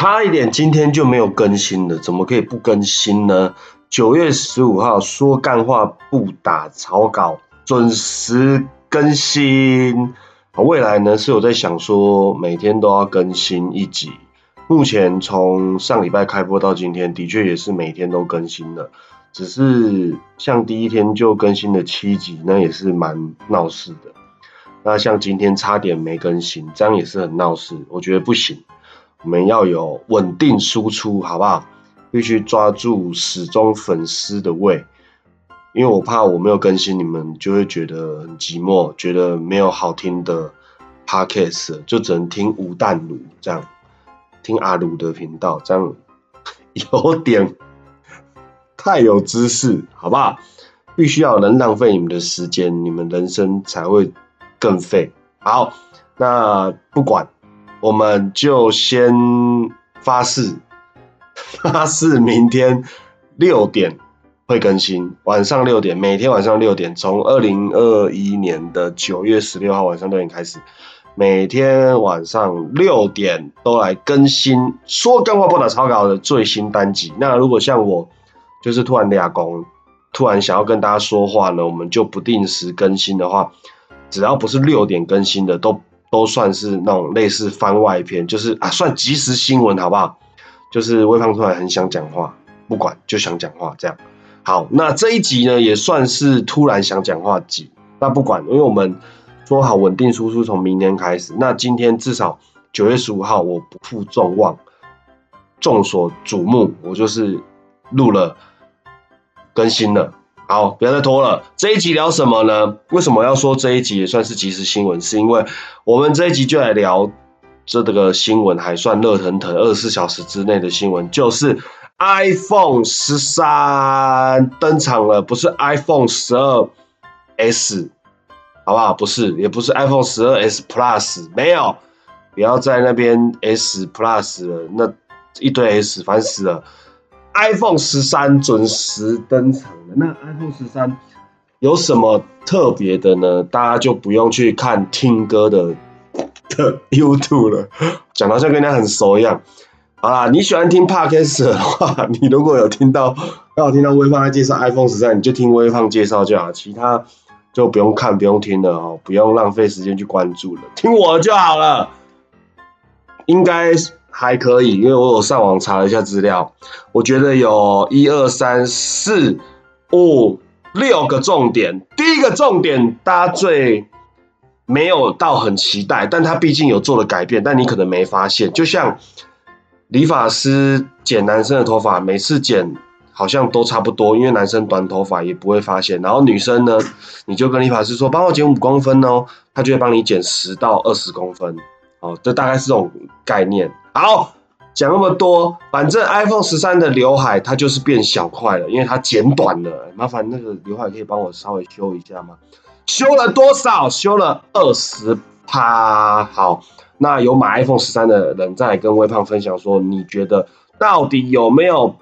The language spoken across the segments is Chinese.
差一点今天就没有更新了，怎么可以不更新呢？九月十五号说干话不打草稿，准时更新。未来呢是有在想说每天都要更新一集。目前从上礼拜开播到今天，的确也是每天都更新了。只是像第一天就更新了七集，那也是蛮闹事的。那像今天差点没更新，这样也是很闹事。我觉得不行，我们要有稳定输出，好不好？必须抓住始终粉丝的胃，因为我怕我没有更新，你们就会觉得很寂寞，觉得没有好听的 podcast，就只能听吴淡如这样，听阿鲁的频道，这样有点。太有知识，好不好？必须要能浪费你们的时间，你们人生才会更废。好，那不管，我们就先发誓，发誓明天六点会更新，晚上六点，每天晚上六点，从二零二一年的九月十六号晚上六点开始，每天晚上六点都来更新，说干话不打草稿的最新单集。那如果像我。就是突然俩工，突然想要跟大家说话呢，我们就不定时更新的话，只要不是六点更新的，都都算是那种类似番外篇，就是啊算即时新闻好不好？就是微胖突然很想讲话，不管就想讲话这样。好，那这一集呢也算是突然想讲话集。那不管，因为我们说好稳定输出从明天开始，那今天至少九月十五号我不负众望，众所瞩目，我就是录了。更新了，好，不要再拖了。这一集聊什么呢？为什么要说这一集也算是即时新闻？是因为我们这一集就来聊这这个新闻还算热腾腾，二十四小时之内的新闻，就是 iPhone 十三登场了，不是 iPhone 十二 S，好不好？不是，也不是 iPhone 十二 S Plus，没有，不要在那边 S Plus 了，那一堆 S，烦死了。iPhone 十三准时登场了。那 iPhone 十三有什么特别的呢？大家就不用去看听歌的的 YouTube 了，讲到像跟人家很熟一样。好啦，你喜欢听 Podcast 的话，你如果有听到刚好听到微胖在介绍 iPhone 十三，你就听微胖介绍就好，其他就不用看、不用听了哦，不用浪费时间去关注了，听我就好了。应该。还可以，因为我有上网查了一下资料，我觉得有一二三四五六个重点。第一个重点，大家最没有到很期待，但他毕竟有做了改变，但你可能没发现。就像理发师剪男生的头发，每次剪好像都差不多，因为男生短头发也不会发现。然后女生呢，你就跟理发师说，帮我剪五公分哦，他就会帮你剪十到二十公分。哦，这大概是这种概念。好，讲那么多，反正 iPhone 十三的刘海它就是变小块了，因为它剪短了。麻烦那个刘海可以帮我稍微修一下吗？修了多少？修了二十趴。好，那有买 iPhone 十三的人再来跟微胖分享说，你觉得到底有没有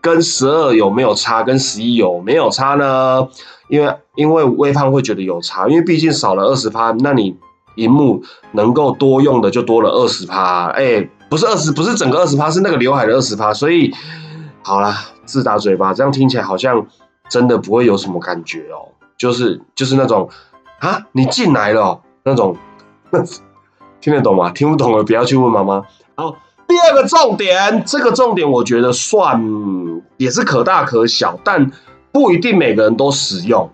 跟十二有没有差，跟十一有没有差呢？因为因为微胖会觉得有差，因为毕竟少了二十趴，那你荧幕能够多用的就多了二十趴，哎。不是二十，不是整个二十趴，是那个刘海的二十趴。所以，好啦，自打嘴巴，这样听起来好像真的不会有什么感觉哦。就是就是那种啊，你进来了那种，听得懂吗？听不懂的不要去问妈妈。好，第二个重点，这个重点我觉得算也是可大可小，但不一定每个人都使用，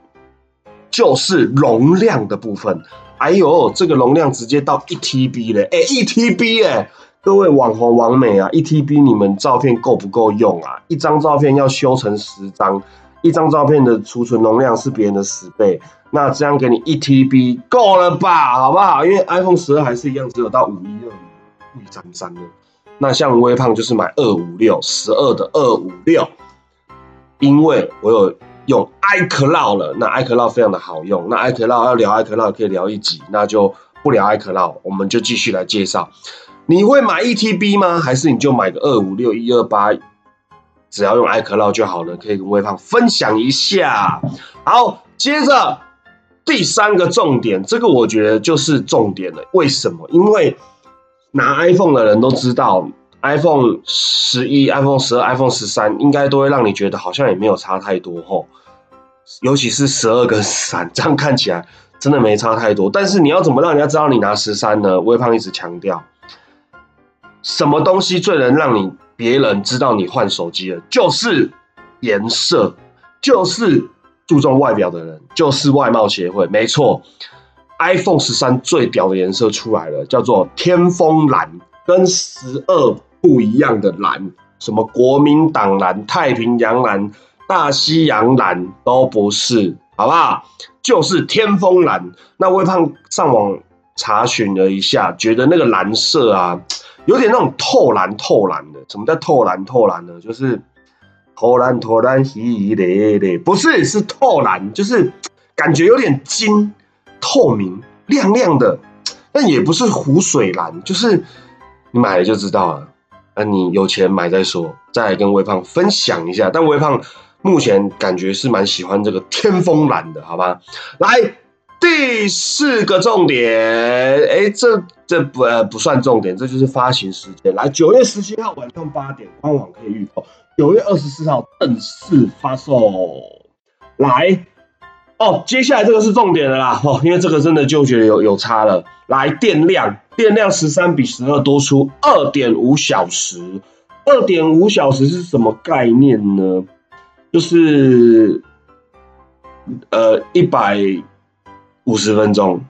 就是容量的部分。哎呦，这个容量直接到一 TB 了，哎，一 TB 哎。各位网红网美啊，一 TB 你们照片够不够用啊？一张照片要修成十张，一张照片的储存容量是别人的十倍，那这样给你一 TB 够了吧？好不好？因为 iPhone 十二还是一样，只有到五一二五一三三的。那像微胖就是买二五六十二的二五六，因为我有用 iCloud 了，那 iCloud 非常的好用。那 iCloud 要聊 iCloud 可以聊一集，那就不聊 iCloud，我们就继续来介绍。你会买一 TB 吗？还是你就买个二五六一二八，只要用 iCloud 就好了？可以跟微胖分享一下。好，接着第三个重点，这个我觉得就是重点了。为什么？因为拿 iPhone 的人都知道 iPhone 十一、iPhone 十二、iPhone 十三，应该都会让你觉得好像也没有差太多吼。尤其是十二跟三，这样看起来真的没差太多。但是你要怎么让人家知道你拿十三呢？微胖一直强调，什么东西最能让你别人知道你换手机了？就是颜色，就是注重外表的人，就是外貌协会。没错，iPhone 十三最屌的颜色出来了，叫做天风蓝，跟十二不一样的蓝，什么国民党蓝、太平洋蓝。大西洋蓝都不是，好不好？就是天风蓝。那微胖上网查询了一下，觉得那个蓝色啊，有点那种透蓝透蓝的。什么叫透蓝透蓝呢？就是透蓝透蓝，稀咧咧，不是，是透蓝，就是感觉有点金，透明亮亮的。但也不是湖水蓝，就是你买了就知道了。那你有钱买再说，再来跟微胖分享一下。但微胖。目前感觉是蛮喜欢这个天风蓝的，好吧？来第四个重点，哎，这这不呃不算重点，这就是发行时间。来，九月十七号晚上八点，官网可以预购；九月二十四号正式发售。来，哦，接下来这个是重点的啦，哦，因为这个真的就觉得有有差了。来，电量，电量十三比十二多出二点五小时，二点五小时是什么概念呢？就是，呃，一百五十分钟，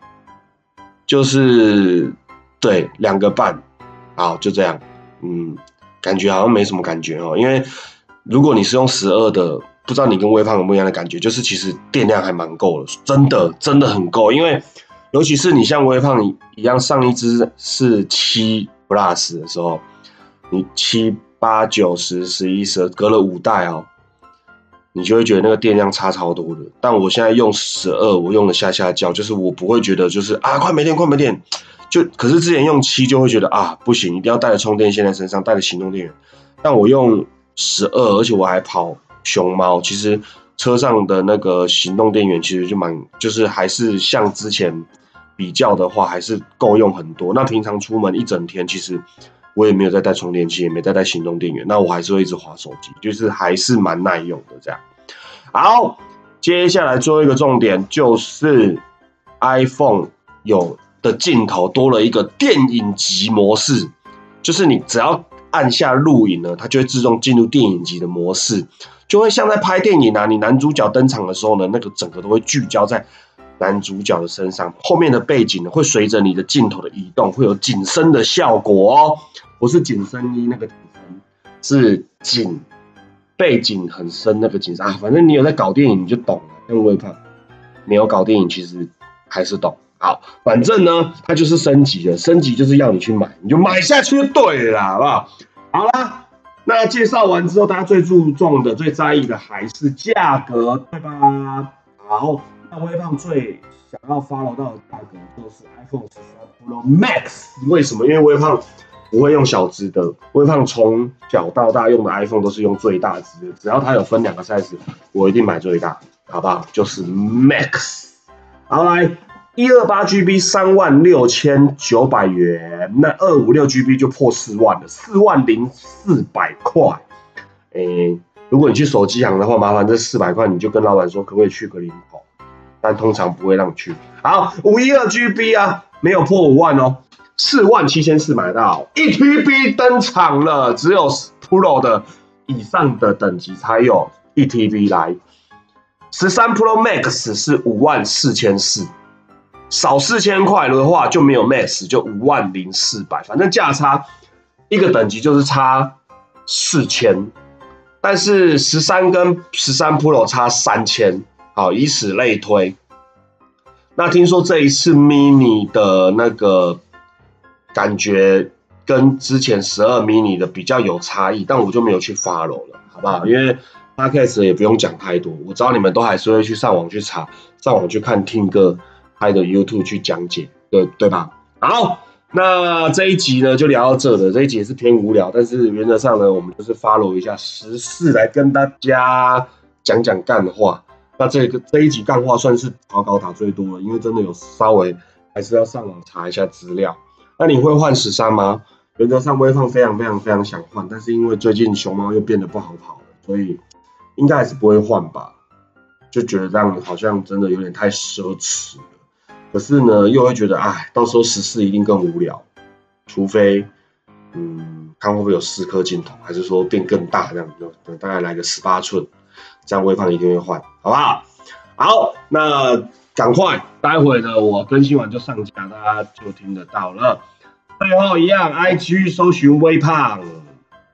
就是对两个半，好，就这样，嗯，感觉好像没什么感觉哦，因为如果你是用十二的，不知道你跟微胖有不一样的感觉，就是其实电量还蛮够的，真的真的很够，因为尤其是你像微胖一样上一支是七 plus 的时候，你七八九十十一十二隔了五代哦。你就会觉得那个电量差超多的，但我现在用十二，我用了下下焦，就是我不会觉得就是啊快没电快没电，就可是之前用七就会觉得啊不行，一定要带着充电线在身上，带着行动电源。但我用十二，而且我还跑熊猫，其实车上的那个行动电源其实就蛮，就是还是像之前比较的话，还是够用很多。那平常出门一整天，其实。我也没有再带充电器，也没再带行动电源，那我还是会一直划手机，就是还是蛮耐用的这样。好，接下来最后一个重点就是 iPhone 有的镜头多了一个电影级模式，就是你只要按下录影呢，它就会自动进入电影级的模式，就会像在拍电影啊，你男主角登场的时候呢，那个整个都会聚焦在。男主角的身上，后面的背景呢会随着你的镜头的移动，会有景深的效果哦。不是景深一那个景深，是景背景很深那个景深啊。反正你有在搞电影，你就懂了。用微胖没有搞电影，其实还是懂。好，反正呢，它就是升级的，升级就是要你去买，你就买下去就对了，好不好？好啦，那介绍完之后，大家最注重的、最在意的还是价格，对吧？好。那微胖最想要 follow 到的价格就是 iPhone 十三 Pro Max，为什么？因为微胖不会用小只的，微胖从小到大用的 iPhone 都是用最大只的，只要它有分两个 size，我一定买最大，好不好？就是 Max。好来，一二八 GB 三万六千九百元，那二五六 GB 就破四万了，四万零四百块。诶，如果你去手机行的话，麻烦这四百块你就跟老板说，可不可以去个零头？但通常不会让你去。好，五一二 GB 啊，没有破五万哦，四万七千四买到。一 TB 登场了，只有 Pro 的以上的等级才有一 TB 来。十三 Pro Max 是五万四千四，少四千块的话就没有 Max，就五万零四百，反正价差一个等级就是差四千。但是十三跟十三 Pro 差三千。好，以此类推。那听说这一次 mini 的那个感觉跟之前十二 mini 的比较有差异，但我就没有去 follow 了，好不好？因为 podcast 也不用讲太多，我知道你们都还是会去上网去查，上网去看听歌拍的 YouTube 去讲解，对对吧？好，那这一集呢就聊到这了，这一集也是偏无聊，但是原则上呢，我们就是 follow 一下时事来跟大家讲讲干话。那这个这一集干话算是草稿打最多了，因为真的有稍微还是要上网查一下资料。那你会换十三吗？原则上微胖非常非常非常想换，但是因为最近熊猫又变得不好跑了，所以应该还是不会换吧。就觉得这样好像真的有点太奢侈了。可是呢，又会觉得，哎，到时候十四一定更无聊。除非，嗯，看会不会有四颗镜头，还是说变更大这样，就大概来个十八寸，这样微胖一定会换，好不好？好，那赶快，待会呢我更新完就上架，大家就听得到了。最后一样，IG 搜寻微胖，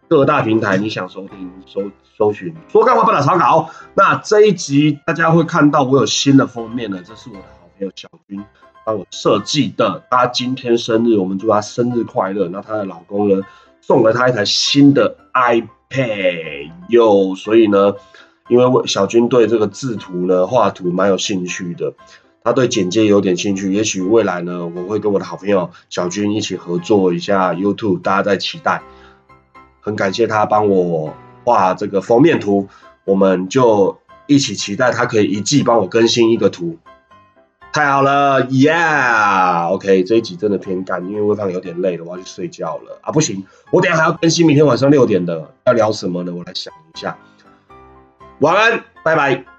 各大平台你想收听搜搜寻，说干话不打草稿。那这一集大家会看到我有新的封面了，这是我的朋友小军帮我设计的。他今天生日，我们祝他生日快乐。那她的老公呢送了她一台新的 iPad 哟，所以呢。因为小军对这个制图呢、画图蛮有兴趣的，他对剪接有点兴趣。也许未来呢，我会跟我的好朋友小军一起合作一下 YouTube，大家在期待。很感谢他帮我画这个封面图，我们就一起期待他可以一季帮我更新一个图。太好了，Yeah，OK，这一集真的偏干，因为微胖有点累了，我要去睡觉了啊！不行，我等下还要更新明天晚上六点的，要聊什么呢？我来想一下。晚安，拜拜。